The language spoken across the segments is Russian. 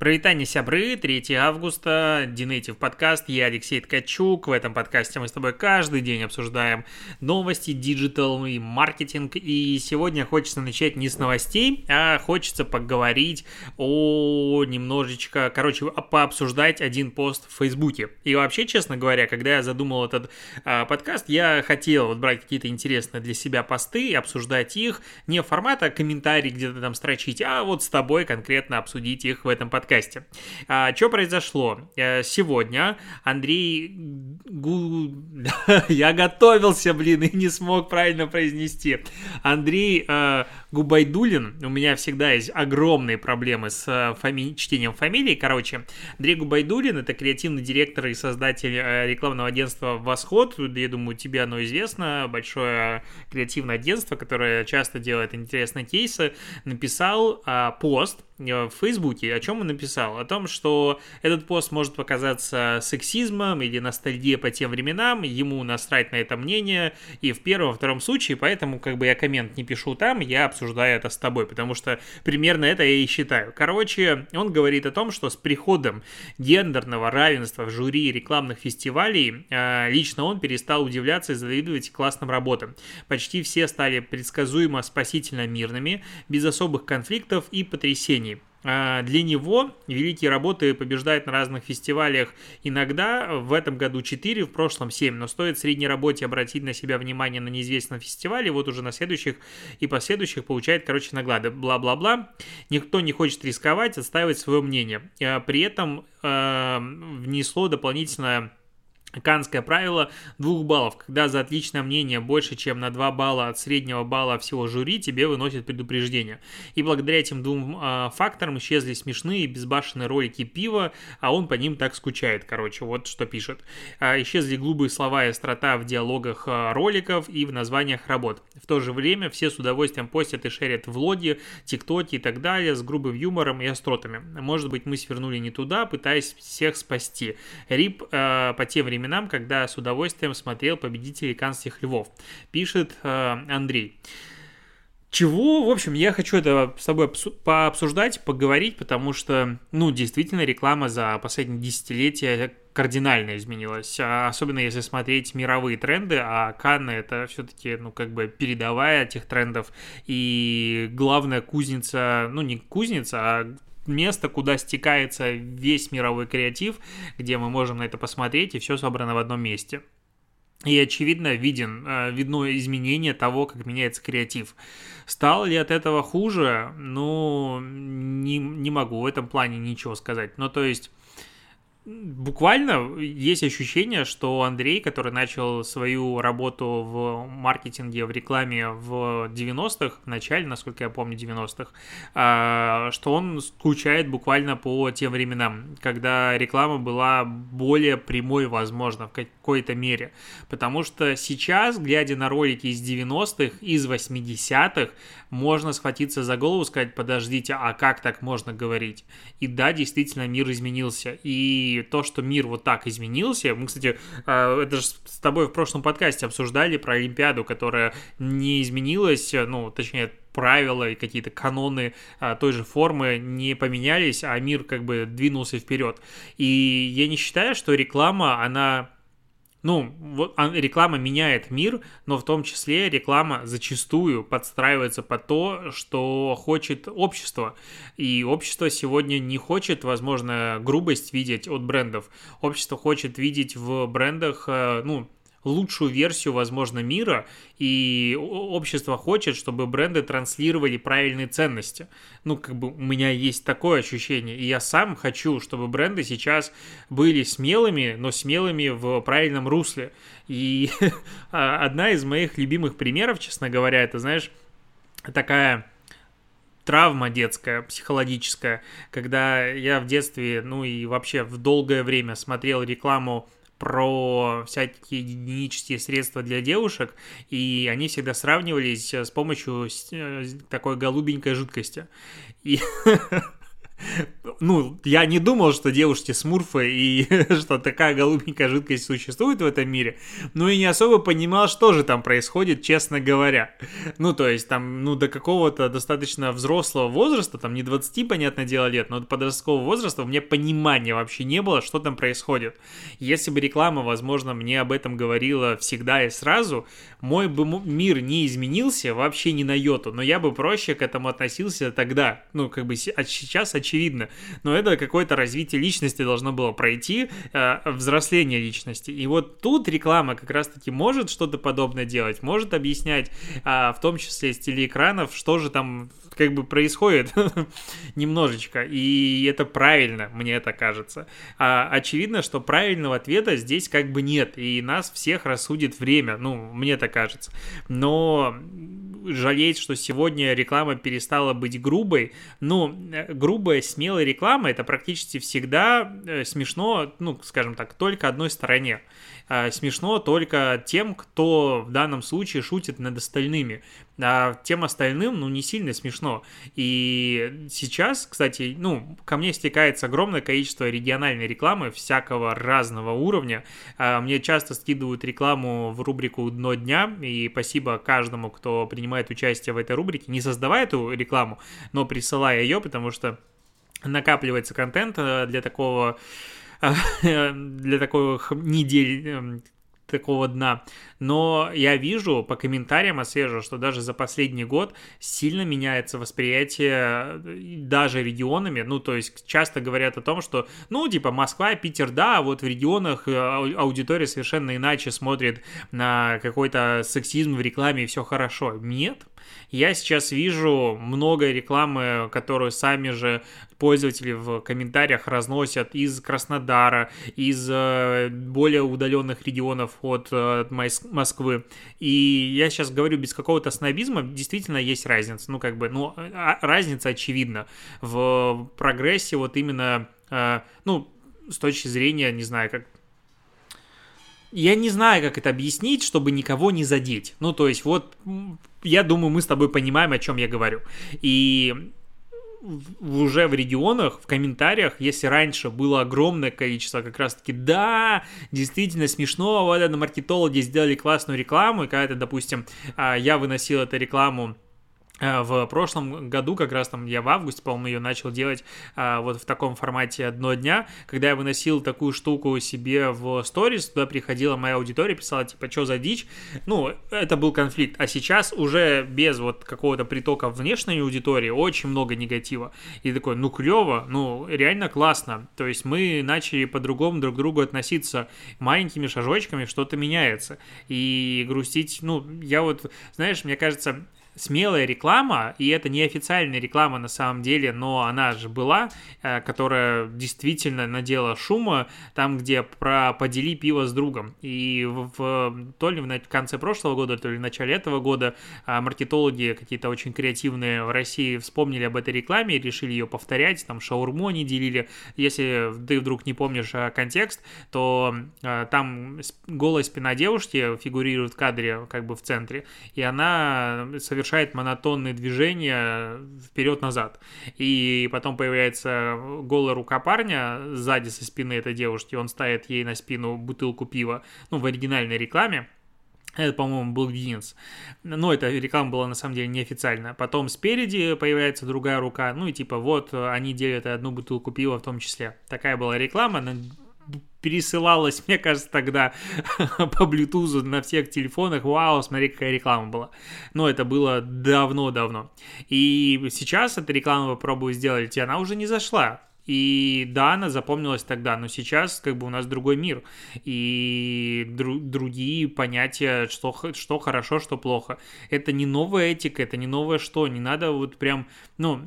Прывітанне сябры, 3 августа, Dnative подкаст, я Алексей Ткачук. В этом подкасте мы с тобой каждый день обсуждаем новости, digital и маркетинг. И сегодня хочется начать не с новостей, а хочется поговорить о немножечко, короче, пообсуждать один пост в Фейсбуке. И вообще, честно говоря, когда я задумал этот а, подкаст, я хотел вот брать какие-то интересные для себя посты и обсуждать их не формата комментарий где-то там строчить, а вот с тобой конкретно обсудить их в этом подкасте подкасте. А, что произошло? Э, сегодня Андрей Гу... Я готовился, блин, и не смог правильно произнести. Андрей э, Губайдулин, у меня всегда есть огромные проблемы с э, фами... чтением фамилии, короче. Андрей Губайдулин, это креативный директор и создатель э, рекламного агентства «Восход», я думаю, тебе оно известно, большое креативное агентство, которое часто делает интересные кейсы, написал э, пост, в Фейсбуке, о чем он написал? О том, что этот пост может показаться сексизмом или ностальгией по тем временам, ему насрать на это мнение, и в первом, втором случае, поэтому как бы я коммент не пишу там, я обсуждаю это с тобой, потому что примерно это я и считаю. Короче, он говорит о том, что с приходом гендерного равенства в жюри рекламных фестивалей э, лично он перестал удивляться и завидовать классным работам. Почти все стали предсказуемо спасительно мирными, без особых конфликтов и потрясений. А, для него великие работы побеждают на разных фестивалях иногда, в этом году 4, в прошлом 7, но стоит в средней работе обратить на себя внимание на неизвестном фестивале, вот уже на следующих и последующих получает, короче, награды, бла-бла-бла. Никто не хочет рисковать, отстаивать свое мнение. А, при этом э, внесло дополнительное Канское правило двух баллов, когда за отличное мнение больше, чем на 2 балла от среднего балла всего жюри, тебе выносят предупреждение. И благодаря этим двум э, факторам исчезли смешные безбашенные ролики пива, а он по ним так скучает, короче, вот что пишет. А, исчезли глупые слова и острота в диалогах э, роликов и в названиях работ. В то же время все с удовольствием постят и шерят влоги, тиктоки и так далее с грубым юмором и остротами. Может быть, мы свернули не туда, пытаясь всех спасти. Рип э, по тем временам временам, когда с удовольствием смотрел победителей канских львов, пишет э, Андрей. Чего, в общем, я хочу это с тобой пообсуждать, поговорить, потому что, ну, действительно, реклама за последние десятилетия кардинально изменилась, а особенно если смотреть мировые тренды, а Канны это все-таки, ну, как бы передовая этих трендов, и главная кузница, ну, не кузница, а место, куда стекается весь мировой креатив, где мы можем на это посмотреть, и все собрано в одном месте. И очевидно виден, э, видно изменение того, как меняется креатив. Стало ли от этого хуже? Ну, не, не могу в этом плане ничего сказать. Ну, то есть буквально есть ощущение, что Андрей, который начал свою работу в маркетинге, в рекламе в 90-х, в начале, насколько я помню, 90-х, а, что он скучает буквально по тем временам, когда реклама была более прямой, возможно, в какой-то мере. Потому что сейчас, глядя на ролики из 90-х, из 80-х, можно схватиться за голову, сказать, подождите, а как так можно говорить? И да, действительно, мир изменился. И то, что мир вот так изменился, мы, кстати, а, это же с тобой в прошлом подкасте обсуждали про Олимпиаду, которая не изменилась, ну, точнее, правила и какие-то каноны а, той же формы не поменялись, а мир как бы двинулся вперед. И я не считаю, что реклама, она ну, вот реклама меняет мир, но в том числе реклама зачастую подстраивается под то, что хочет общество. И общество сегодня не хочет, возможно, грубость видеть от брендов. Общество хочет видеть в брендах, э, ну, лучшую версию, возможно, мира, и общество хочет, чтобы бренды транслировали правильные ценности. Ну, как бы у меня есть такое ощущение, и я сам хочу, чтобы бренды сейчас были смелыми, но смелыми в правильном русле. И а, одна из моих любимых примеров, честно говоря, это, знаешь, такая травма детская, психологическая, когда я в детстве, ну и вообще в долгое время смотрел рекламу про всякие гигиенические средства для девушек, и они всегда сравнивались с помощью э, такой голубенькой жидкости. И ну, я не думал, что девушки смурфы и что такая голубенькая жидкость существует в этом мире, но и не особо понимал, что же там происходит, честно говоря. Ну, то есть там, ну, до какого-то достаточно взрослого возраста, там не 20, понятное дело, лет, но до подросткового возраста у меня понимания вообще не было, что там происходит. Если бы реклама, возможно, мне об этом говорила всегда и сразу, мой бы мир не изменился вообще ни на йоту, но я бы проще к этому относился тогда. Ну, как бы сейчас очевидно. Но это какое-то развитие личности должно было пройти, э, взросление личности. И вот тут реклама как раз-таки может что-то подобное делать, может объяснять, э, в том числе с телеэкранов, что же там как бы происходит немножечко, и это правильно, мне это кажется. А, очевидно, что правильного ответа здесь как бы нет, и нас всех рассудит время, ну, мне так кажется. Но жалеть, что сегодня реклама перестала быть грубой, ну, грубая, смелая реклама, это практически всегда э, смешно, ну, скажем так, только одной стороне. А, смешно только тем, кто в данном случае шутит над остальными. А тем остальным, ну, не сильно смешно. И сейчас, кстати, ну, ко мне стекается огромное количество региональной рекламы всякого разного уровня. А, мне часто скидывают рекламу в рубрику «Дно дня», и спасибо каждому, кто принимает участие в этой рубрике, не создавая эту рекламу, но присылая ее, потому что накапливается контент э, для такого для таких недель эм, такого дна. Но я вижу по комментариям отслеживаю, что даже за последний год сильно меняется восприятие э, даже регионами. Ну, то есть часто говорят о том, что, ну, типа Москва, Питер, да, а вот в регионах э, аудитория совершенно иначе смотрит на какой-то сексизм в рекламе и все хорошо. Нет, я сейчас вижу много рекламы, которую сами же пользователи в комментариях разносят из Краснодара, из э, более удаленных регионов от э, Москвы. И я сейчас говорю без какого-то снобизма, действительно есть разница. Ну, как бы, ну, а, разница очевидна в прогрессе вот именно, э, ну, с точки зрения, не знаю, как я не знаю, как это объяснить, чтобы никого не задеть. Ну, то есть, вот, я думаю, мы с тобой понимаем, о чем я говорю. И уже в регионах, в комментариях, если раньше было огромное количество как раз-таки, да, действительно смешно, вот это маркетологи сделали классную рекламу, и когда-то, допустим, а, я выносил эту рекламу в прошлом году, как раз там я в августе, по-моему, ее начал делать а, вот в таком формате одно дня, когда я выносил такую штуку себе в сторис, туда приходила моя аудитория, писала, типа, что за дичь, ну, это был конфликт, а сейчас уже без вот какого-то притока внешней аудитории очень много негатива, и такой, ну, клево, ну, реально классно, то есть мы начали по-другому друг к другу относиться, маленькими шажочками что-то меняется, и грустить, ну, я вот, знаешь, мне кажется, смелая реклама, и это не официальная реклама на самом деле, но она же была, э, которая действительно надела шума там, где про «подели пиво с другом». И в, то ли в конце прошлого года, то ли в начале этого года а, маркетологи какие-то очень креативные в России вспомнили об этой рекламе и решили ее повторять, там шаурму они делили. Если ты вдруг не помнишь а, контекст, то а, там голая спина девушки фигурирует в кадре как бы в центре, и она совершенно совершает монотонные движения вперед-назад. И потом появляется голая рука парня сзади со спины этой девушки, он ставит ей на спину бутылку пива, ну, в оригинальной рекламе, это, по-моему, был Гиннес. Но эта реклама была на самом деле неофициальная. Потом спереди появляется другая рука. Ну и типа вот они делят одну бутылку пива в том числе. Такая была реклама пересылалась, мне кажется, тогда по Bluetooth на всех телефонах. Вау, смотри, какая реклама была. Но это было давно-давно. И сейчас эта реклама попробую сделать, и она уже не зашла. И да, она запомнилась тогда, но сейчас как бы у нас другой мир и дру- другие понятия, что, что хорошо, что плохо. Это не новая этика, это не новое что, не надо вот прям, ну,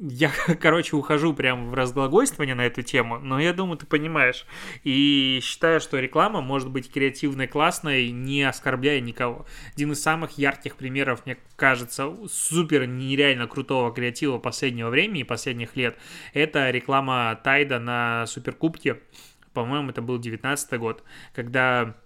я, короче, ухожу прям в разглагольствование на эту тему, но я думаю, ты понимаешь. И считаю, что реклама может быть креативной, классной, не оскорбляя никого. Один из самых ярких примеров, мне кажется, супер нереально крутого креатива последнего времени, последних лет, это реклама Тайда на Суперкубке. По-моему, это был 19 год, когда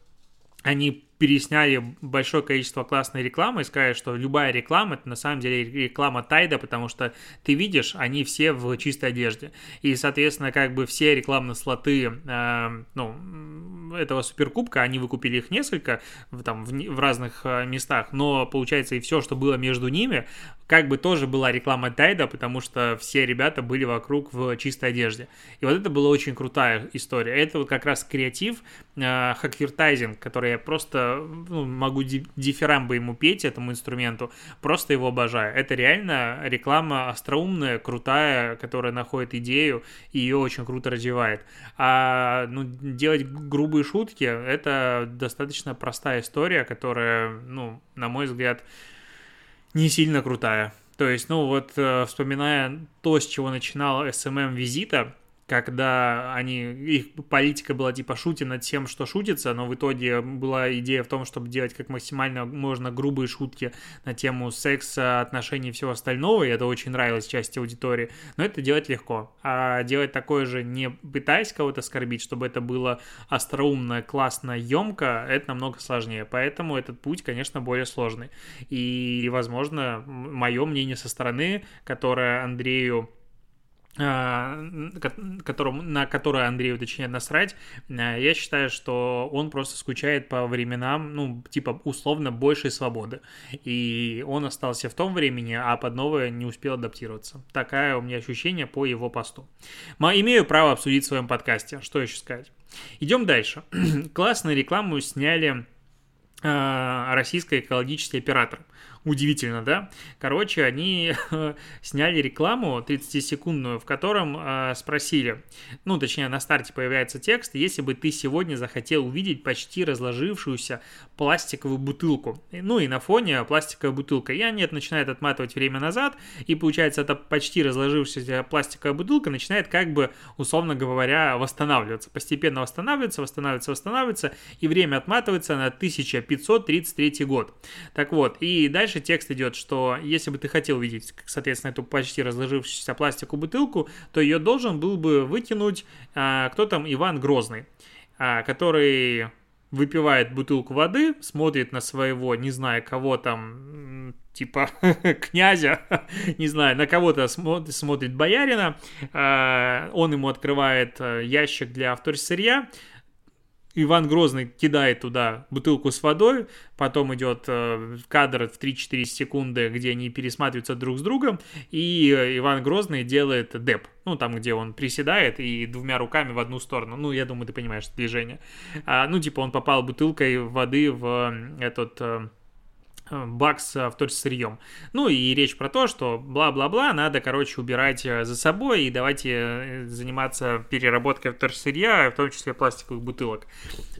они пересняли большое количество классной рекламы и сказали, что любая реклама это на самом деле реклама Тайда, потому что ты видишь, они все в чистой одежде. И, соответственно, как бы все рекламные слоты э, ну, этого суперкубка, они выкупили их несколько там, в, в разных э, местах, но получается и все, что было между ними, как бы тоже была реклама Тайда, потому что все ребята были вокруг в чистой одежде. И вот это была очень крутая история. Это вот как раз креатив, э, хаквертайзинг, который я просто ну, могу дифирамбы ему петь, этому инструменту, просто его обожаю. Это реально реклама остроумная, крутая, которая находит идею и ее очень круто развивает. А ну, делать грубые шутки, это достаточно простая история, которая, ну, на мой взгляд, не сильно крутая. То есть, ну вот, э, вспоминая то, с чего начинал SMM визита, когда они, их политика была типа шутить над тем, что шутится, но в итоге была идея в том, чтобы делать как максимально можно грубые шутки на тему секса, отношений и всего остального, и это очень нравилось части аудитории, но это делать легко. А делать такое же, не пытаясь кого-то оскорбить, чтобы это было остроумно, классно, емко, это намного сложнее, поэтому этот путь, конечно, более сложный. И, возможно, мое мнение со стороны, которое Андрею которому, на которое Андрею, точнее, насрать, а, я считаю, что он просто скучает по временам, ну, типа, условно, большей свободы. И он остался в том времени, а под новое не успел адаптироваться. Такая у меня ощущение по его посту. Имею право обсудить в своем подкасте. Что еще сказать? Идем дальше. Классную рекламу сняли а, российский экологический оператор. Удивительно, да? Короче, они сняли рекламу 30-секундную, в котором э, спросили, ну, точнее, на старте появляется текст, если бы ты сегодня захотел увидеть почти разложившуюся пластиковую бутылку. Ну, и на фоне пластиковая бутылка. И они начинают отматывать время назад, и получается, эта почти разложившаяся пластиковая бутылка начинает, как бы, условно говоря, восстанавливаться. Постепенно восстанавливается, восстанавливается, восстанавливается, и время отматывается на 1533 год. Так вот, и дальше дальше текст идет, что если бы ты хотел видеть, соответственно, эту почти разложившуюся пластиковую бутылку, то ее должен был бы вытянуть а, кто там, Иван Грозный, а, который выпивает бутылку воды, смотрит на своего, не знаю, кого там, типа князя, не знаю, на кого-то смотрит, смотрит боярина, э, он ему открывает э, ящик для вторсырья, Иван Грозный кидает туда бутылку с водой, потом идет э, кадр в 3-4 секунды, где они пересматриваются друг с другом, и Иван Грозный делает деп, ну, там, где он приседает и двумя руками в одну сторону, ну, я думаю, ты понимаешь движение. А, ну, типа, он попал бутылкой воды в этот э, Э, бакс вторсырьем. Ну и речь про то, что бла-бла-бла, надо, короче, убирать э, за собой и давайте заниматься переработкой вторсырья, в том числе пластиковых бутылок.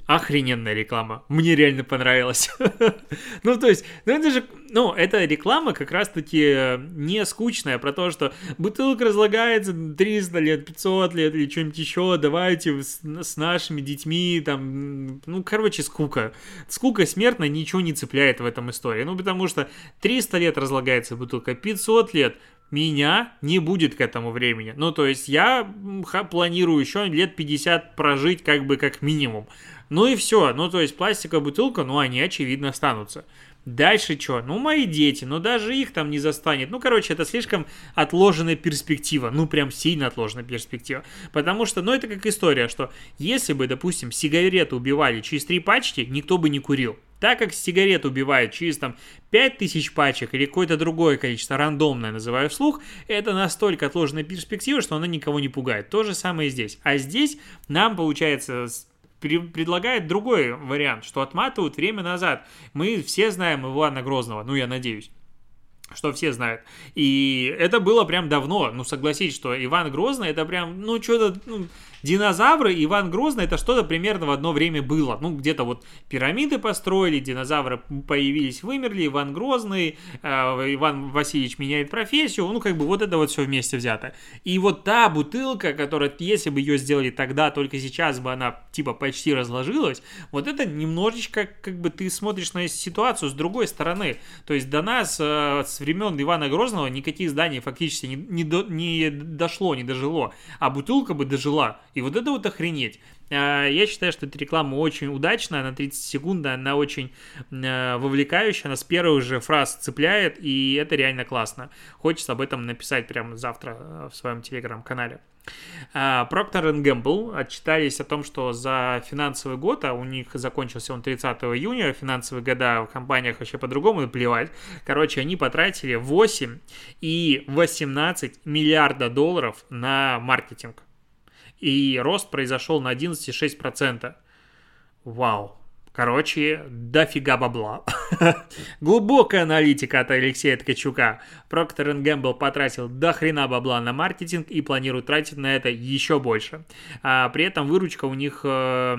Охрененная реклама. Мне реально понравилось. ну, то есть, ну это же, ну, эта реклама как раз-таки не скучная, про то, что бутылка разлагается 300 лет, 500 лет или что-нибудь еще, давайте с, с нашими детьми, там, ну, короче, скука. Скука смертная, ничего не цепляет в этом истории. Ну, потому что 300 лет разлагается бутылка, 500 лет, меня не будет к этому времени. Ну, то есть я планирую еще лет 50 прожить как бы как минимум. Ну и все. Ну, то есть пластиковая бутылка, ну, они очевидно останутся. Дальше что? Ну, мои дети, ну, даже их там не застанет. Ну, короче, это слишком отложенная перспектива. Ну, прям сильно отложенная перспектива. Потому что, ну, это как история, что если бы, допустим, сигареты убивали через три пачки, никто бы не курил. Так как сигарет убивает через там 5000 пачек или какое-то другое количество, рандомное называю вслух, это настолько отложенная перспектива, что она никого не пугает. То же самое здесь. А здесь нам, получается, предлагает другой вариант, что отматывают время назад. Мы все знаем Ивана Грозного, ну я надеюсь что все знают. И это было прям давно. Ну, согласитесь, что Иван Грозный это прям, ну, что-то, ну, динозавры Иван Грозный это что-то примерно в одно время было. Ну, где-то вот пирамиды построили, динозавры появились, вымерли, Иван Грозный, э, Иван Васильевич меняет профессию, ну, как бы вот это вот все вместе взято. И вот та бутылка, которая, если бы ее сделали тогда, только сейчас бы она, типа, почти разложилась, вот это немножечко, как бы, ты смотришь на ситуацию с другой стороны. То есть до нас э, с времен Ивана Грозного никаких зданий фактически не, не, до, не дошло, не дожило, а бутылка бы дожила. И вот это вот охренеть. А, я считаю, что эта реклама очень удачная, на 30 секунд, она очень а, вовлекающая, она с первых же фраз цепляет, и это реально классно. Хочется об этом написать прямо завтра а, в своем телеграм-канале. Procter Gamble отчитались о том, что за финансовый год, а у них закончился он 30 июня, финансовые года в компаниях вообще по-другому, плевать. Короче, они потратили 8 и 18 миллиарда долларов на маркетинг и рост произошел на 11,6%. Вау. Короче, дофига бабла. Глубокая аналитика от Алексея Ткачука. Procter Gamble потратил до хрена бабла на маркетинг и планирует тратить на это еще больше. А при этом выручка у них э,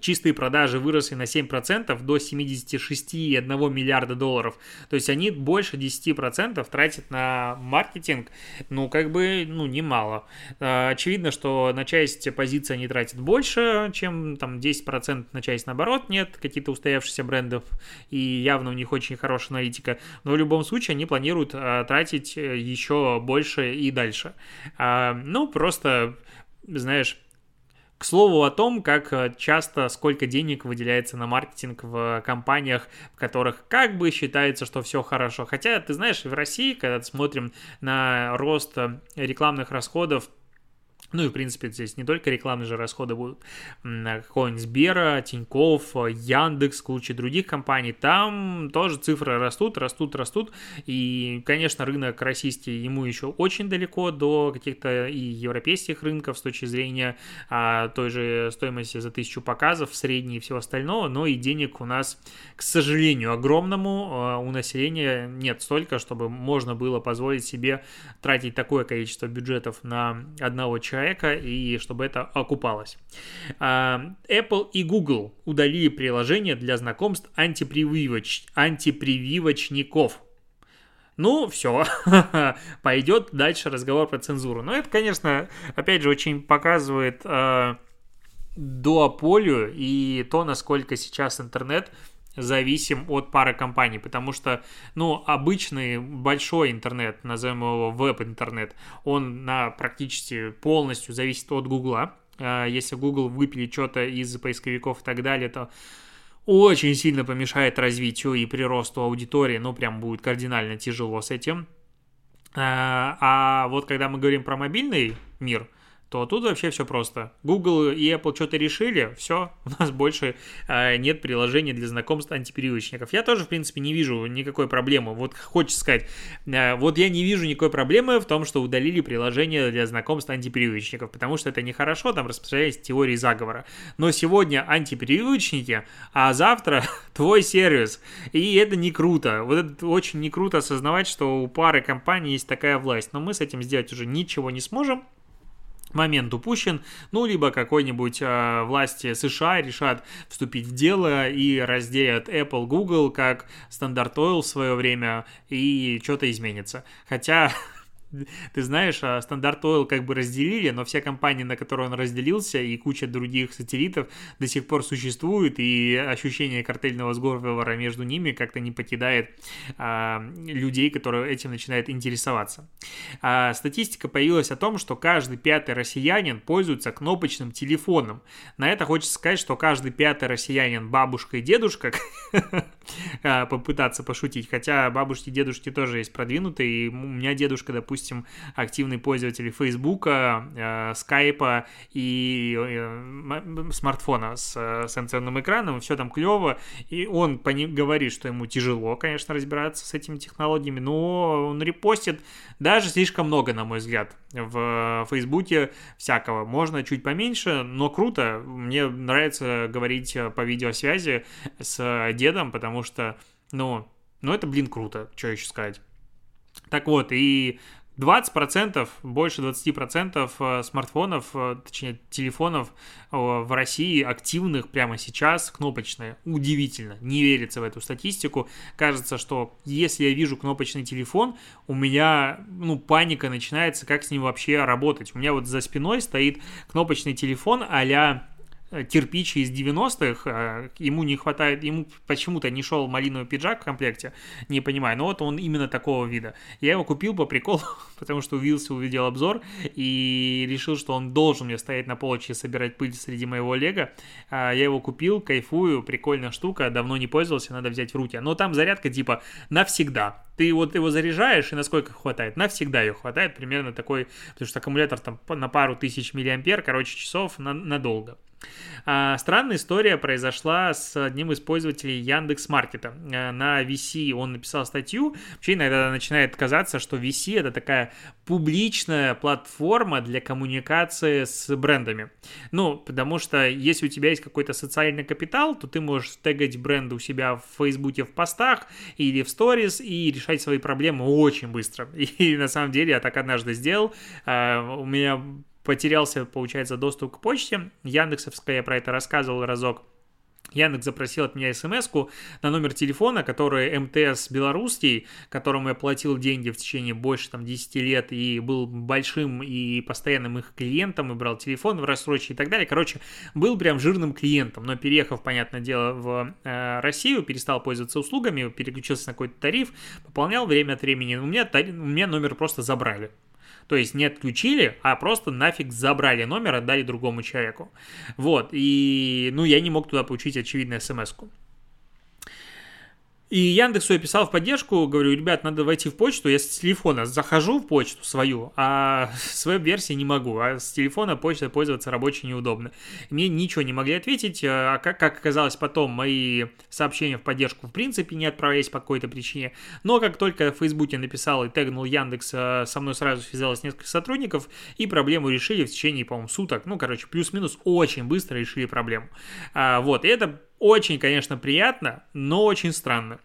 чистые продажи выросли на 7% до 76,1 миллиарда долларов. То есть они больше 10% тратят на маркетинг, ну, как бы, ну, немало. А, очевидно, что на часть позиций они тратят больше, чем там 10%, на часть наоборот нет, какие-то устоявшиеся брендов, и явно у них очень хорошая аналитика. Но в любом случае они планируют а, тратить э, еще больше и дальше. Ну, просто, знаешь, к слову о том, как э, часто, сколько денег выделяется на маркетинг в компаниях, в которых как бы считается, что все хорошо. Хотя, ты знаешь, в России, когда смотрим на рост э, рекламных расходов, ну и, в принципе, здесь не только рекламные же расходы будут. Какой-нибудь Сбера, Тиньков, Яндекс, куча других компаний. Там тоже цифры растут, растут, растут. И, конечно, рынок российский, ему еще очень далеко до каких-то и европейских рынков с точки зрения а, той же стоимости за тысячу показов, средней и всего остального. Но и денег у нас, к сожалению, огромному а, у населения нет столько, чтобы можно было позволить себе тратить такое количество бюджетов на одного человека человека и чтобы это окупалось. А, Apple и Google удалили приложение для знакомств антипрививоч... антипрививочников. Ну, все, пойдет дальше разговор про цензуру. Но это, конечно, опять же, очень показывает э, дуополию и то, насколько сейчас интернет зависим от пары компаний, потому что, ну, обычный большой интернет, назовем его веб-интернет, он на практически полностью зависит от Гугла. А, если Google выпилит что-то из поисковиков и так далее, то очень сильно помешает развитию и приросту аудитории, ну, прям будет кардинально тяжело с этим. А, а вот когда мы говорим про мобильный мир – то тут вообще все просто. Google и Apple что-то решили, все, у нас больше э, нет приложений для знакомств антипривычников. Я тоже, в принципе, не вижу никакой проблемы. Вот хочется сказать, э, вот я не вижу никакой проблемы в том, что удалили приложение для знакомств антипривычников, потому что это нехорошо, там распространяется теории заговора. Но сегодня антипривычники, а завтра твой сервис. И это не круто. Вот это очень не круто осознавать, что у пары компаний есть такая власть. Но мы с этим сделать уже ничего не сможем момент упущен, ну, либо какой-нибудь э, власти США решат вступить в дело и разделят Apple, Google, как стандарт Oil в свое время, и что-то изменится. Хотя ты знаешь, стандарт Oil как бы разделили, но все компании, на которые он разделился, и куча других сателлитов до сих пор существуют, и ощущение картельного сговора между ними как-то не покидает а, людей, которые этим начинают интересоваться. А, статистика появилась о том, что каждый пятый россиянин пользуется кнопочным телефоном. На это хочется сказать, что каждый пятый россиянин бабушка и дедушка, а, попытаться пошутить, хотя бабушки и дедушки тоже есть продвинутые, и у меня дедушка, допустим, допустим, активный пользователь Фейсбука, э, Скайпа и э, смартфона с э, сенсорным экраном, все там клево, и он говорит, что ему тяжело, конечно, разбираться с этими технологиями, но он репостит даже слишком много, на мой взгляд, в Фейсбуке всякого. Можно чуть поменьше, но круто. Мне нравится говорить по видеосвязи с дедом, потому что, ну, ну это, блин, круто, что еще сказать. Так вот, и 20%, больше 20% э, смартфонов, э, точнее телефонов э, в России активных прямо сейчас кнопочные. Удивительно, не верится в эту статистику. Кажется, что если я вижу кнопочный телефон, у меня, ну, паника начинается, как с ним вообще работать. У меня вот за спиной стоит кнопочный телефон а-ля кирпич из 90-х, э, ему не хватает, ему почему-то не шел малиновый пиджак в комплекте, не понимаю, но вот он именно такого вида. Я его купил по приколу, потому что увиделся, увидел обзор и решил, что он должен мне стоять на полочке собирать пыль среди моего лего. А, я его купил, кайфую, прикольная штука, давно не пользовался, надо взять в руки. Но там зарядка типа навсегда. Ты вот его заряжаешь, и насколько хватает? Навсегда ее хватает, примерно такой, потому что аккумулятор там на пару тысяч миллиампер, короче, часов на, надолго. А, странная история произошла с одним из пользователей Яндекс Маркета. А, на VC он написал статью. Вообще иногда начинает казаться, что VC это такая публичная платформа для коммуникации с брендами. Ну, потому что если у тебя есть какой-то социальный капитал, то ты можешь тегать бренды у себя в Фейсбуке в постах или в сторис и решать свои проблемы очень быстро. И на самом деле я так однажды сделал. А, у меня потерялся, получается, доступ к почте. Яндексовская, я про это рассказывал разок. Яндекс запросил от меня смс на номер телефона, который МТС белорусский, которому я платил деньги в течение больше там 10 лет и был большим и постоянным их клиентом, и брал телефон в рассрочке и так далее. Короче, был прям жирным клиентом, но переехав, понятное дело, в э, Россию, перестал пользоваться услугами, переключился на какой-то тариф, пополнял время от времени. У меня, у меня номер просто забрали. То есть не отключили, а просто нафиг забрали номер, отдали другому человеку. Вот, и, ну, я не мог туда получить, очевидно, смс-ку. И Яндексу я писал в поддержку, говорю, ребят, надо войти в почту, я с телефона захожу в почту свою, а с веб-версии не могу, а с телефона почтой пользоваться рабочей неудобно. Мне ничего не могли ответить, а как, как оказалось потом, мои сообщения в поддержку в принципе не отправлялись по какой-то причине, но как только в Фейсбуке написал и тегнул Яндекс, а, со мной сразу связалось несколько сотрудников, и проблему решили в течение, по-моему, суток, ну, короче, плюс-минус очень быстро решили проблему. А, вот, и это очень, конечно, приятно, но очень странно.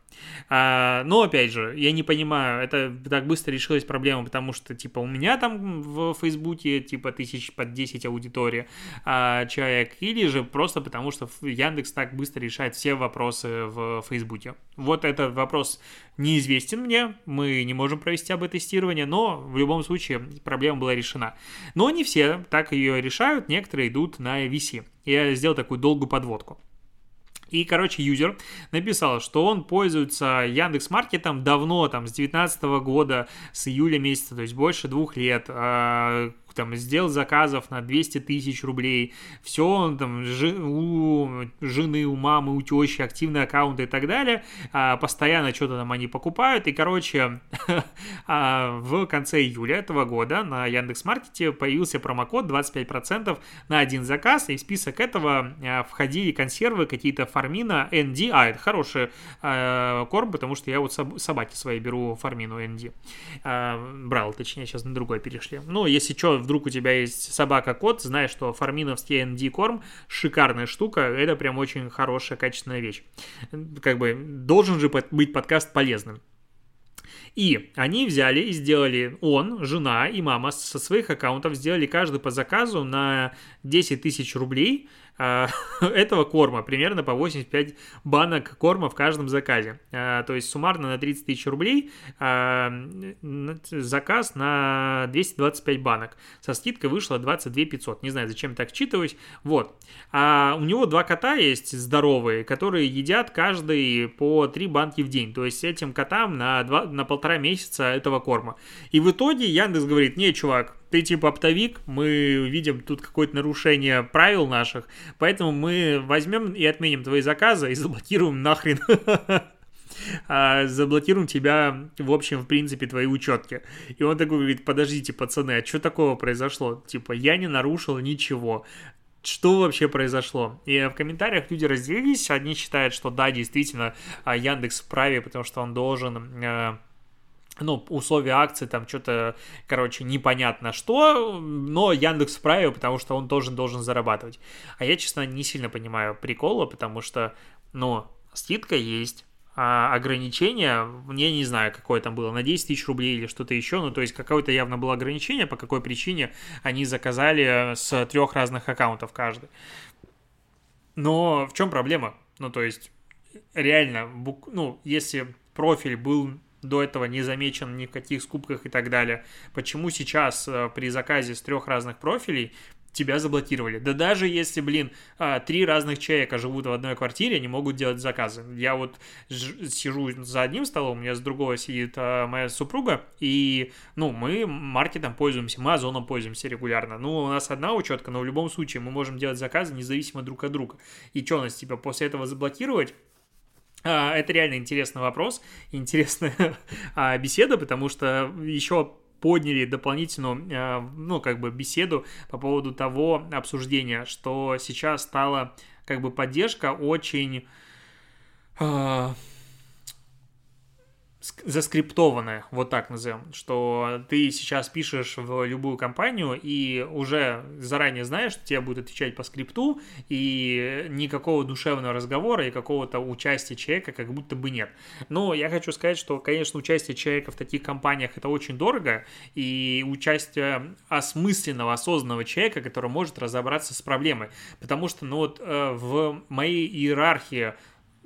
А, но, опять же, я не понимаю, это так быстро решилась проблема, потому что, типа, у меня там в Фейсбуке, типа, тысяч под 10 аудитория а, человек, или же просто потому, что Яндекс так быстро решает все вопросы в Фейсбуке. Вот этот вопрос неизвестен мне, мы не можем провести АБ-тестирование, но в любом случае проблема была решена. Но не все так ее решают, некоторые идут на VC. Я сделал такую долгую подводку. И, короче, юзер написал, что он пользуется Яндекс Маркетом давно, там, с 2019 года, с июля месяца, то есть больше двух лет. Там, сделал заказов на 200 тысяч рублей, все, он там, у жены, у мамы, у тещи, активные аккаунты и так далее, а, постоянно что-то там они покупают, и, короче, а, в конце июля этого года на Яндекс.Маркете появился промокод 25% на один заказ, и в список этого а, входили консервы какие-то Фармина ND, а, это хороший корм, потому что я вот собаки свои беру Фармину ND, брал, точнее, сейчас на другой перешли. Ну, если что, вдруг у тебя есть собака-кот, знаешь, что фарминовский ND корм шикарная штука, это прям очень хорошая, качественная вещь. Как бы должен же быть подкаст полезным. И они взяли и сделали, он, жена и мама со своих аккаунтов сделали каждый по заказу на 10 тысяч рублей – этого корма, примерно по 85 банок корма в каждом заказе. А, то есть суммарно на 30 тысяч рублей а, заказ на 225 банок. Со скидкой вышло 22 500. Не знаю, зачем так считывать. Вот. А у него два кота есть здоровые, которые едят каждый по 3 банки в день. То есть этим котам на, 2, на полтора месяца этого корма. И в итоге Яндекс говорит, не, чувак, ты типа оптовик, мы видим тут какое-то нарушение правил наших, поэтому мы возьмем и отменим твои заказы и заблокируем нахрен а, заблокируем тебя, в общем, в принципе, твои учетки. И он такой говорит, подождите, пацаны, а что такого произошло? Типа, я не нарушил ничего. Что вообще произошло? И в комментариях люди разделились. Одни считают, что да, действительно, а, Яндекс вправе, потому что он должен а, ну, условия акции, там что-то, короче, непонятно что, но Яндекс вправе, потому что он тоже должен зарабатывать. А я, честно, не сильно понимаю прикола, потому что, ну, скидка есть, а ограничение, я не знаю, какое там было, на 10 тысяч рублей или что-то еще, ну, то есть какое-то явно было ограничение, по какой причине они заказали с трех разных аккаунтов каждый. Но в чем проблема? Ну, то есть, реально, ну, если профиль был до этого не замечен ни в каких скупках и так далее. Почему сейчас э, при заказе с трех разных профилей тебя заблокировали. Да даже если, блин, а, три разных человека живут в одной квартире, они могут делать заказы. Я вот сижу за одним столом, у меня с другого сидит а, моя супруга, и, ну, мы маркетом пользуемся, мы озоном пользуемся регулярно. Ну, у нас одна учетка, но в любом случае мы можем делать заказы независимо друг от друга. И что нас, типа, после этого заблокировать? А, это реально интересный вопрос, интересная беседа, потому что еще подняли дополнительную, э, ну, как бы беседу по поводу того обсуждения, что сейчас стала как бы поддержка очень заскриптованное, вот так назовем, что ты сейчас пишешь в любую компанию и уже заранее знаешь, что тебе будет отвечать по скрипту, и никакого душевного разговора и какого-то участия человека как будто бы нет. Но я хочу сказать, что, конечно, участие человека в таких компаниях это очень дорого, и участие осмысленного, осознанного человека, который может разобраться с проблемой. Потому что, ну вот э, в моей иерархии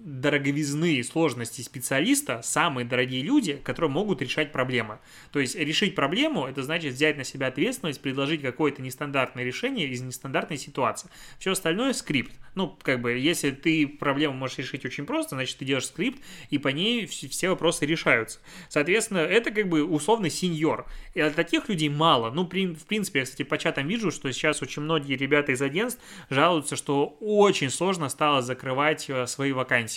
дороговизны и сложности специалиста самые дорогие люди, которые могут решать проблемы. То есть решить проблему, это значит взять на себя ответственность, предложить какое-то нестандартное решение из нестандартной ситуации. Все остальное скрипт. Ну, как бы, если ты проблему можешь решить очень просто, значит, ты делаешь скрипт, и по ней все вопросы решаются. Соответственно, это как бы условный сеньор. И таких людей мало. Ну, в принципе, я, кстати, по чатам вижу, что сейчас очень многие ребята из агентств жалуются, что очень сложно стало закрывать э, свои вакансии.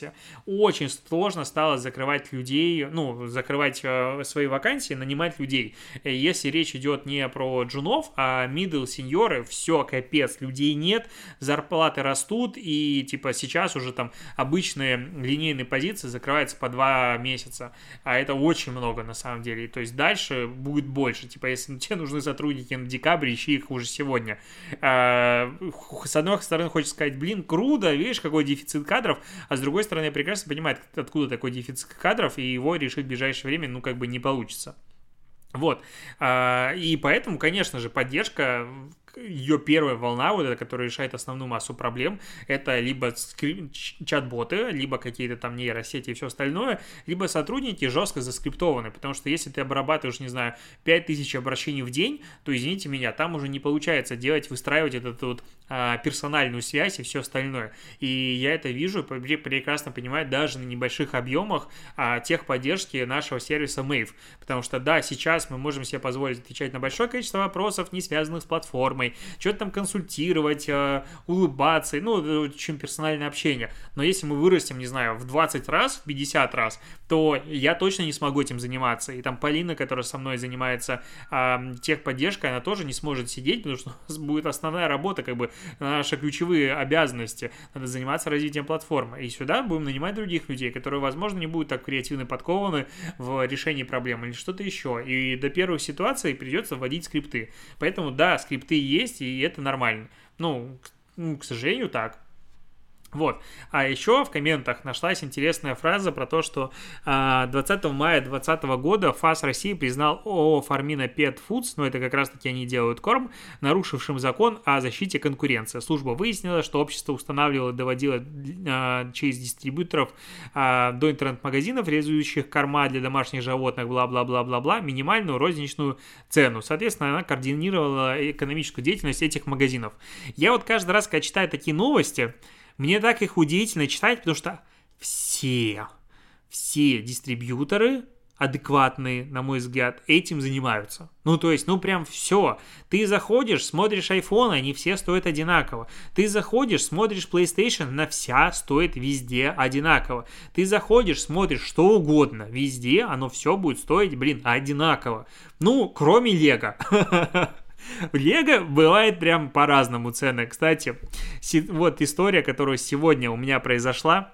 Очень сложно стало закрывать людей, ну, закрывать э, свои вакансии, нанимать людей. Э, если речь идет не про джунов, а middle сеньоры, все, капец, людей нет, зарплаты растут, и типа сейчас уже там обычные линейные позиции закрываются по два месяца, а это очень много на самом деле, то есть дальше будет больше, типа если тебе нужны сотрудники на декабре, ищи их уже сегодня. А, с одной стороны хочется сказать, блин, круто, видишь, какой дефицит кадров, а с другой стороны я прекрасно понимаю, откуда такой дефицит кадров, и его решить в ближайшее время, ну, как бы не получится. Вот. А, и поэтому, конечно же, поддержка ее первая волна, вот эта, которая решает основную массу проблем, это либо чат-боты, либо какие-то там нейросети и все остальное, либо сотрудники жестко заскриптованы, потому что если ты обрабатываешь, не знаю, 5000 обращений в день, то, извините меня, там уже не получается делать, выстраивать эту вот а, персональную связь и все остальное. И я это вижу, прекрасно понимаю, даже на небольших объемах а, техподдержки нашего сервиса Mave, потому что, да, сейчас мы можем себе позволить отвечать на большое количество вопросов, не связанных с платформой, программой, что-то там консультировать, э, улыбаться, ну, очень персональное общение. Но если мы вырастем, не знаю, в 20 раз, в 50 раз, то я точно не смогу этим заниматься. И там Полина, которая со мной занимается э, техподдержкой, она тоже не сможет сидеть, потому что у нас будет основная работа, как бы наши ключевые обязанности. Надо заниматься развитием платформы. И сюда будем нанимать других людей, которые, возможно, не будут так креативно подкованы в решении проблем или что-то еще. И до первых ситуаций придется вводить скрипты. Поэтому, да, скрипты есть, и это нормально. Ну, ну, к сожалению, так. Вот. А еще в комментах нашлась интересная фраза про то, что 20 а, мая 2020 года ФАС России признал ООО «Фармина Pet Foods», ну это как раз таки они делают корм, нарушившим закон о защите конкуренции. Служба выяснила, что общество устанавливало и доводило а, через дистрибьюторов а, до интернет-магазинов, реализующих корма для домашних животных, бла-бла-бла-бла-бла, минимальную розничную цену. Соответственно, она координировала экономическую деятельность этих магазинов. Я вот каждый раз, когда читаю такие новости, мне так их удивительно читать, потому что все, все дистрибьюторы адекватные, на мой взгляд, этим занимаются. Ну, то есть, ну, прям все. Ты заходишь, смотришь iPhone, они все стоят одинаково. Ты заходишь, смотришь PlayStation, на вся стоит везде одинаково. Ты заходишь, смотришь что угодно, везде оно все будет стоить, блин, одинаково. Ну, кроме Лего. Лего бывает прям по-разному цены. Кстати, вот история, которая сегодня у меня произошла.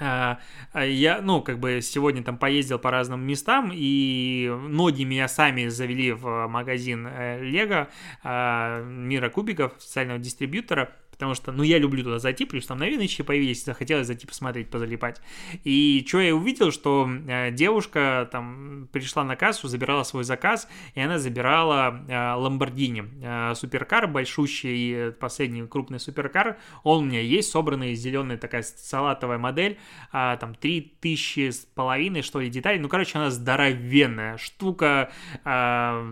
А, а я, ну, как бы сегодня там поездил по разным местам, и ноги меня сами завели в магазин э, Лего, а, Мира Кубиков, специального дистрибьютора, потому что, ну, я люблю туда зайти, плюс там новиночки появились, захотелось зайти посмотреть, позалипать. И что я увидел, что э, девушка там пришла на кассу, забирала свой заказ, и она забирала Ламборгини, э, суперкар большущий, последний крупный суперкар, он у меня есть, собранный, зеленая такая салатовая модель, а, там 3000 с половиной, что ли, деталей, ну, короче, она здоровенная штука, а,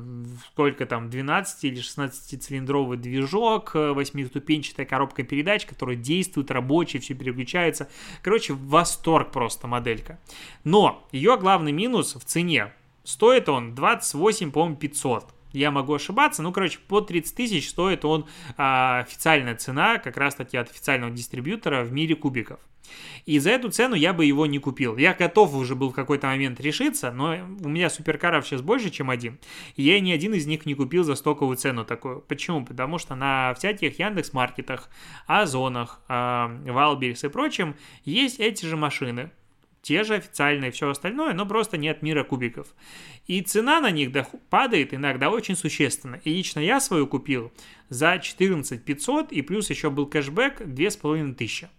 сколько там, 12 или 16 цилиндровый движок, 8-ступенчатая коробка передач, которая действует, рабочая, все переключается. Короче, восторг просто моделька. Но ее главный минус в цене. Стоит он 28, по-моему, 500. Я могу ошибаться, ну, короче, по 30 тысяч стоит он а, официальная цена, как раз-таки от официального дистрибьютора в мире кубиков. И за эту цену я бы его не купил. Я готов уже был в какой-то момент решиться, но у меня суперкаров сейчас больше, чем один. И я ни один из них не купил за стоковую цену такую. Почему? Потому что на всяких Яндекс.Маркетах, Озонах, Валберис и прочем есть эти же машины те же официальные, все остальное, но просто нет мира кубиков. И цена на них падает иногда очень существенно. И лично я свою купил за 14 500, и плюс еще был кэшбэк 2500.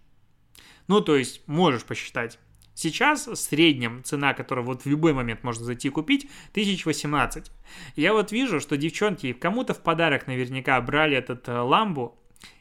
Ну, то есть, можешь посчитать. Сейчас в среднем цена, которую вот в любой момент можно зайти и купить, 1018. Я вот вижу, что девчонки кому-то в подарок наверняка брали этот э, ламбу,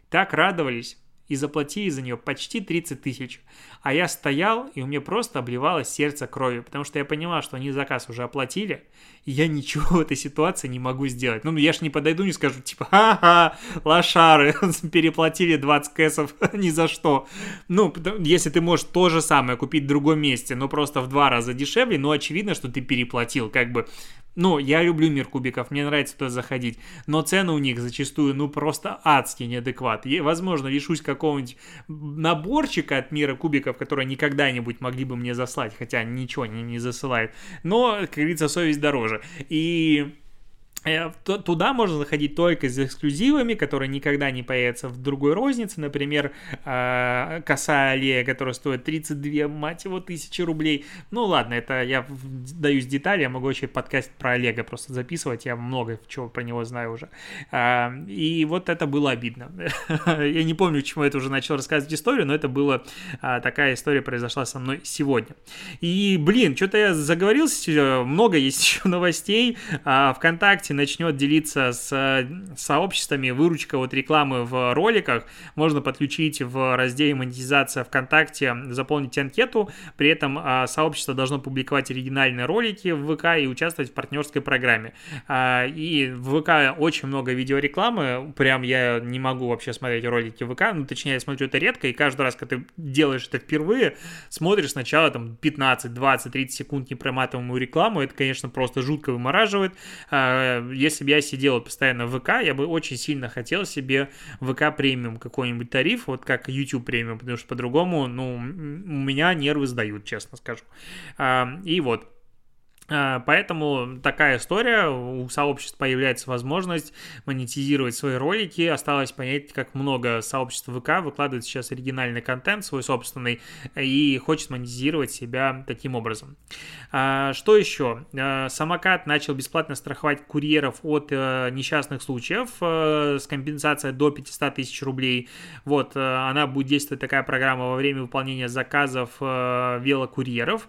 так радовались, и заплатили за нее почти 30 тысяч. А я стоял, и у меня просто обливалось сердце кровью, потому что я понимал, что они заказ уже оплатили, и я ничего в этой ситуации не могу сделать. Ну, я ж не подойду, не скажу, типа, ха-ха, лошары, переплатили 20 кэсов ни за что. Ну, если ты можешь то же самое купить в другом месте, но просто в два раза дешевле, ну, очевидно, что ты переплатил, как бы, ну, я люблю мир кубиков, мне нравится туда заходить, но цены у них зачастую, ну, просто адские, неадекват. Я, возможно, лишусь какого-нибудь наборчика от мира кубиков, который никогда-нибудь могли бы мне заслать, хотя ничего не, не засылает. Но, как говорится, совесть дороже. И туда можно заходить только с эксклюзивами, которые никогда не появятся в другой рознице. Например, э, коса аллея, которая стоит 32, мать его, тысячи рублей. Ну ладно, это я даюсь детали, я могу вообще подкаст про Олега просто записывать, я много чего про него знаю уже. А, и вот это было обидно. Я не помню, почему это уже начал рассказывать историю, но это была такая история произошла со мной сегодня. И, блин, что-то я заговорился, много есть еще новостей. А, Вконтакте ВКонтакте начнет делиться с э, сообществами выручка от рекламы в роликах, можно подключить в разделе монетизация ВКонтакте, заполнить анкету, при этом а, сообщество должно публиковать оригинальные ролики в ВК и участвовать в партнерской программе. А, и в ВК очень много видеорекламы, прям я не могу вообще смотреть ролики в ВК, ну точнее я смотрю это редко, и каждый раз, когда ты делаешь это впервые, смотришь сначала там 15, 20, 30 секунд непроматываемую рекламу, это, конечно, просто жутко вымораживает, а, если бы я сидел постоянно в ВК, я бы очень сильно хотел себе ВК премиум какой-нибудь тариф, вот как YouTube премиум, потому что по-другому, ну, у меня нервы сдают, честно скажу. И вот, Поэтому такая история, у сообществ появляется возможность монетизировать свои ролики. Осталось понять, как много сообществ ВК выкладывает сейчас оригинальный контент, свой собственный, и хочет монетизировать себя таким образом. А, что еще? А, самокат начал бесплатно страховать курьеров от э, несчастных случаев э, с компенсацией до 500 тысяч рублей. Вот, э, она будет действовать такая программа во время выполнения заказов велокурьеров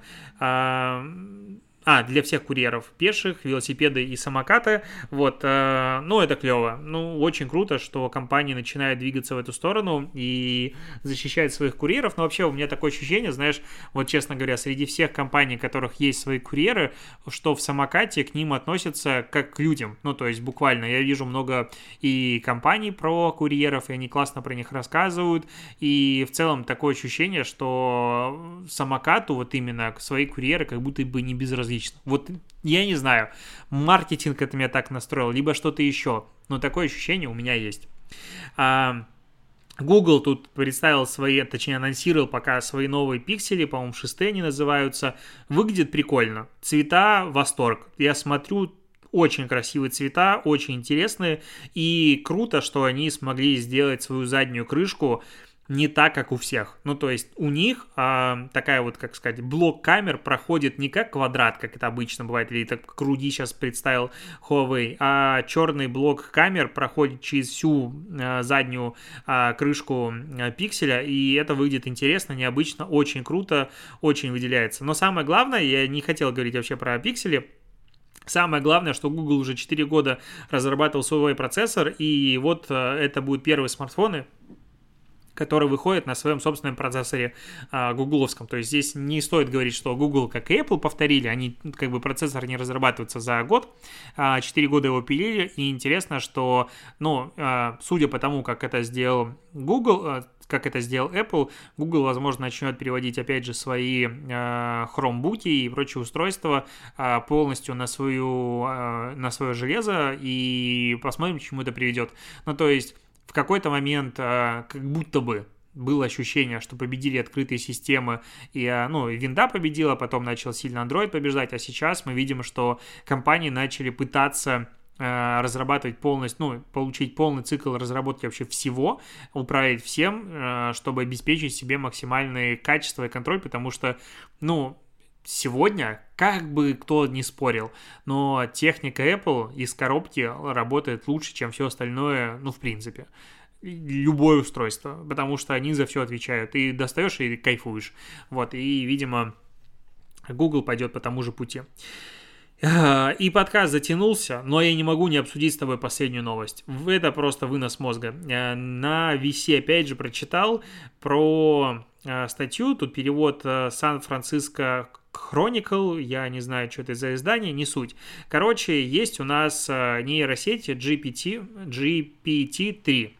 а, для всех курьеров, пеших, велосипеды и самокаты. Вот, э, ну, это клево. Ну, очень круто, что компания начинает двигаться в эту сторону и защищает своих курьеров. Но вообще у меня такое ощущение, знаешь, вот честно говоря, среди всех компаний, у которых есть свои курьеры, что в самокате к ним относятся как к людям. Ну, то есть буквально я вижу много и компаний про курьеров, и они классно про них рассказывают. И в целом такое ощущение, что самокату вот именно свои курьеры как будто бы не безразличны безразлично. Вот я не знаю, маркетинг это меня так настроил, либо что-то еще, но такое ощущение у меня есть. А, Google тут представил свои, точнее анонсировал пока свои новые пиксели, по-моему, шестые они называются. Выглядит прикольно. Цвета восторг. Я смотрю, очень красивые цвета, очень интересные. И круто, что они смогли сделать свою заднюю крышку не так, как у всех. Ну, то есть у них а, такая вот, как сказать, блок камер проходит не как квадрат, как это обычно бывает, или так как Руди сейчас представил Huawei, а черный блок камер проходит через всю а, заднюю а, крышку а, пикселя, и это выглядит интересно, необычно, очень круто, очень выделяется. Но самое главное, я не хотел говорить вообще про пиксели, Самое главное, что Google уже 4 года разрабатывал свой процессор, и вот э, это будут первые смартфоны, который выходит на своем собственном процессоре а, гугловском. То есть здесь не стоит говорить, что Google, как и Apple, повторили, они как бы процессор не разрабатывается за год, а, 4 года его пилили, и интересно, что, ну, а, судя по тому, как это сделал Google, а, как это сделал Apple, Google, возможно, начнет переводить, опять же, свои э, Chromebook и прочие устройства э, полностью на, свою, э, на свое железо, и посмотрим, к чему это приведет. Ну, то есть в какой-то момент а, как будто бы было ощущение, что победили открытые системы, и, а, ну, винда победила, потом начал сильно Android побеждать, а сейчас мы видим, что компании начали пытаться а, разрабатывать полностью, ну, получить полный цикл разработки вообще всего, управлять всем, чтобы обеспечить себе максимальное качество и контроль, потому что, ну, сегодня, как бы кто ни спорил, но техника Apple из коробки работает лучше, чем все остальное, ну, в принципе. Любое устройство, потому что они за все отвечают. Ты достаешь и кайфуешь. Вот, и, видимо, Google пойдет по тому же пути. И подкаст затянулся, но я не могу не обсудить с тобой последнюю новость. Это просто вынос мозга. Э, на VC опять же прочитал про э, статью, тут перевод э, Сан-Франциско Chronicle, я не знаю, что это за издание, не суть. Короче, есть у нас нейросети GPT, GPT-3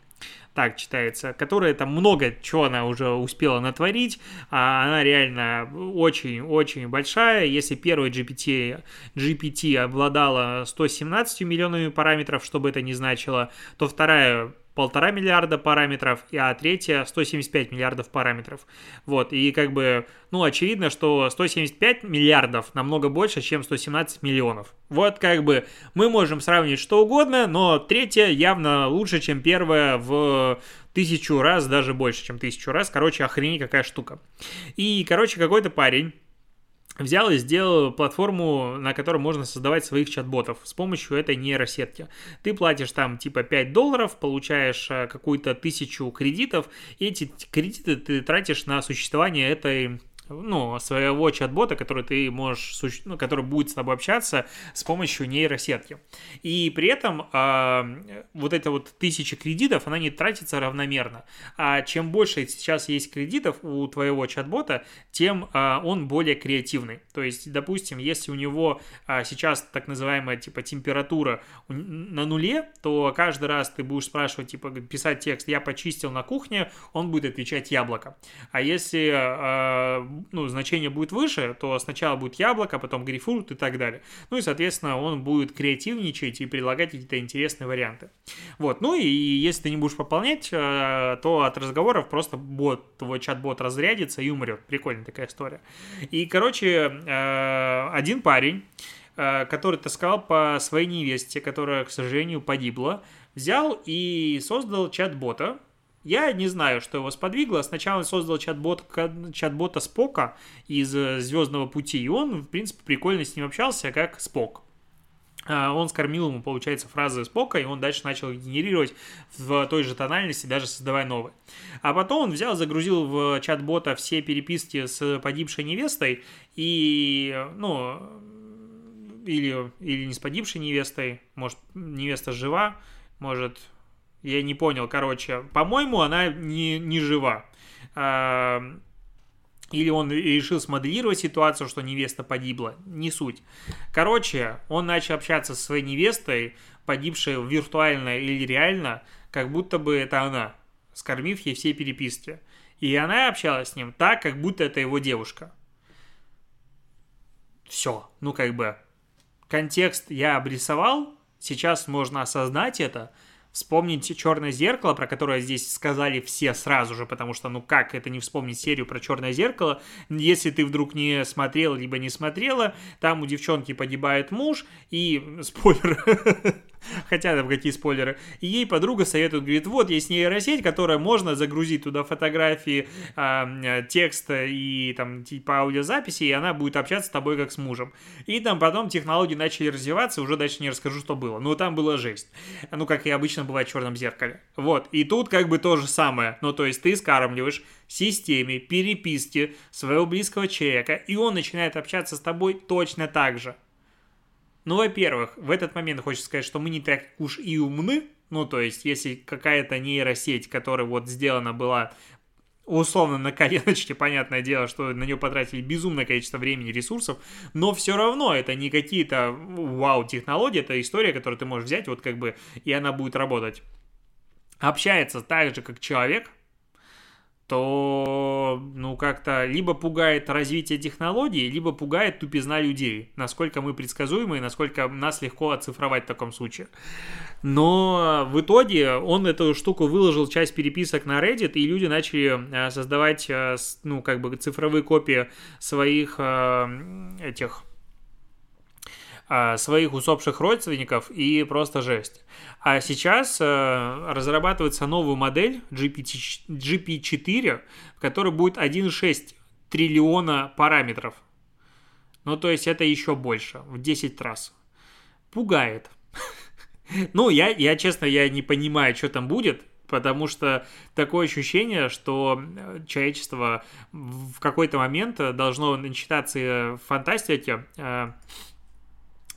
так читается, которая там много чего она уже успела натворить, а она реально очень-очень большая. Если первый GPT, GPT обладала 117 миллионами параметров, что бы это ни значило, то вторая полтора миллиарда параметров, а третья 175 миллиардов параметров. Вот, и как бы, ну, очевидно, что 175 миллиардов намного больше, чем 117 миллионов. Вот как бы мы можем сравнить что угодно, но третья явно лучше, чем первая в тысячу раз, даже больше, чем тысячу раз. Короче, охренеть какая штука. И, короче, какой-то парень взял и сделал платформу, на которой можно создавать своих чат-ботов с помощью этой нейросетки. Ты платишь там типа 5 долларов, получаешь э, какую-то тысячу кредитов, и эти кредиты ты тратишь на существование этой ну, своего чат-бота, который ты можешь, ну, который будет с тобой общаться с помощью нейросетки. И при этом э, вот эта вот тысяча кредитов, она не тратится равномерно. А чем больше сейчас есть кредитов у твоего чат-бота, тем э, он более креативный. То есть, допустим, если у него э, сейчас так называемая типа температура на нуле, то каждый раз ты будешь спрашивать, типа, писать текст «я почистил на кухне», он будет отвечать «яблоко». А если э, ну, значение будет выше, то сначала будет яблоко, потом грейпфрут и так далее. Ну и, соответственно, он будет креативничать и предлагать какие-то интересные варианты. Вот, ну и если ты не будешь пополнять, э, то от разговоров просто бот, твой чат-бот разрядится и умрет. Прикольная такая история. И, короче, э, один парень, э, который таскал по своей невесте, которая, к сожалению, погибла, взял и создал чат-бота, я не знаю, что его сподвигло. Сначала он создал чат-бот, чат-бота Спока из э, Звездного пути, и он, в принципе, прикольно с ним общался, как Спок. А, он скормил ему, получается, фразы Спока, и он дальше начал генерировать в той же тональности, даже создавая новые. А потом он взял, загрузил в чат-бота все переписки с погибшей невестой, и, ну, или, или не с погибшей невестой, может, невеста жива, может, я не понял, короче. По-моему, она не, не жива. А, или он решил смоделировать ситуацию, что невеста погибла. Не суть. Короче, он начал общаться со своей невестой, погибшей виртуально или реально, как будто бы это она, скормив ей все переписки. И она общалась с ним так, как будто это его девушка. Все. Ну, как бы, контекст я обрисовал, сейчас можно осознать это – Вспомнить «Черное зеркало», про которое здесь сказали все сразу же, потому что, ну как это не вспомнить серию про «Черное зеркало», если ты вдруг не смотрел, либо не смотрела, там у девчонки погибает муж, и, спойлер, хотя там какие спойлеры. И ей подруга советует, говорит, вот есть нейросеть, которая можно загрузить туда фотографии, э, текста и там типа аудиозаписи, и она будет общаться с тобой как с мужем. И там потом технологии начали развиваться, уже дальше не расскажу, что было. Но там была жесть. Ну, как и обычно бывает в черном зеркале. Вот. И тут как бы то же самое. Ну, то есть ты скармливаешь системе переписки своего близкого человека, и он начинает общаться с тобой точно так же. Ну, во-первых, в этот момент хочется сказать, что мы не так уж и умны. Ну, то есть, если какая-то нейросеть, которая вот сделана была условно на коленочке, понятное дело, что на нее потратили безумное количество времени и ресурсов, но все равно это не какие-то вау-технологии, это история, которую ты можешь взять, вот как бы, и она будет работать. Общается так же, как человек – то, ну, как-то либо пугает развитие технологий, либо пугает тупизна людей, насколько мы предсказуемы и насколько нас легко оцифровать в таком случае. Но в итоге он эту штуку выложил часть переписок на Reddit, и люди начали э, создавать, э, ну, как бы цифровые копии своих э, этих своих усопших родственников и просто жесть. А сейчас э, разрабатывается новая модель GPT, GP4, в которой будет 1,6 триллиона параметров. Ну, то есть это еще больше, в 10 раз. Пугает. Ну, я, я, честно, я не понимаю, что там будет, потому что такое ощущение, что э, человечество в какой-то момент должно начитаться фантастики, э, Э,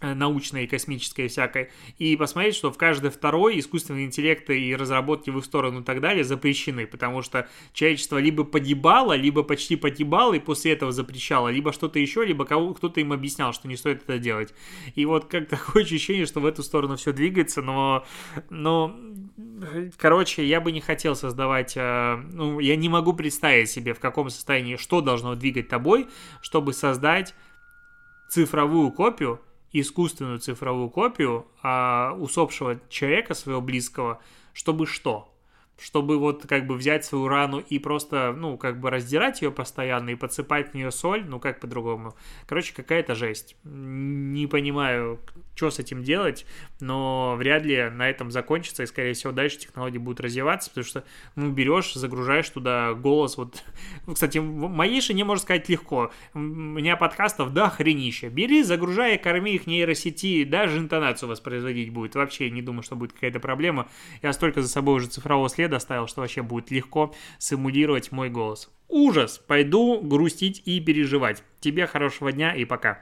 научной и космической всякой, и посмотреть, что в каждой второй искусственный интеллект и разработки в их сторону и так далее запрещены, потому что человечество либо погибало, либо почти погибало и после этого запрещало, либо что-то еще, либо кого, кто-то им объяснял, что не стоит это делать. И вот как такое ощущение, что в эту сторону все двигается, но, но короче, я бы не хотел создавать, э, ну, я не могу представить себе, в каком состоянии, что должно двигать тобой, чтобы создать цифровую копию искусственную цифровую копию а, усопшего человека, своего близкого, чтобы что? Чтобы вот как бы взять свою рану и просто, ну, как бы раздирать ее постоянно и подсыпать в нее соль, ну, как по-другому. Короче, какая-то жесть. Не понимаю, что с этим делать, но вряд ли на этом закончится, и, скорее всего, дальше технологии будут развиваться, потому что, ну, берешь, загружаешь туда голос, вот, кстати, моей жене, можно сказать, легко. У меня подкастов, да, хренище. Бери, загружай, корми их нейросети, даже интонацию воспроизводить будет. Вообще не думаю, что будет какая-то проблема. Я столько за собой уже цифрового следа доставил, что вообще будет легко симулировать мой голос. Ужас! Пойду грустить и переживать. Тебе хорошего дня и пока.